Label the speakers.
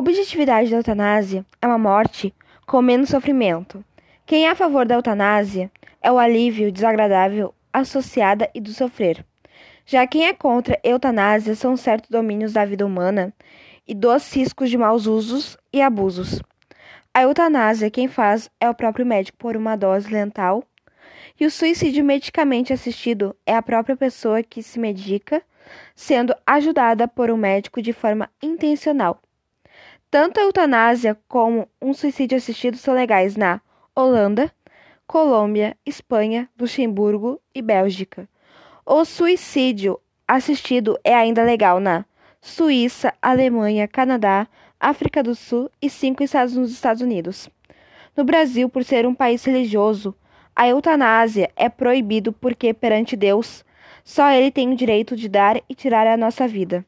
Speaker 1: objetividade da eutanásia é uma morte com menos sofrimento. Quem é a favor da eutanásia é o alívio desagradável associada e do sofrer. Já quem é contra a eutanásia são certos domínios da vida humana e dos riscos de maus usos e abusos. A eutanásia quem faz é o próprio médico por uma dose letal e o suicídio medicamente assistido é a própria pessoa que se medica, sendo ajudada por um médico de forma intencional. Tanto a eutanásia como um suicídio assistido são legais na Holanda, Colômbia, Espanha, Luxemburgo e Bélgica. O suicídio assistido é ainda legal na Suíça, Alemanha, Canadá, África do Sul e cinco estados nos Estados Unidos. No Brasil, por ser um país religioso, a eutanásia é proibido porque perante Deus, só ele tem o direito de dar e tirar a nossa vida.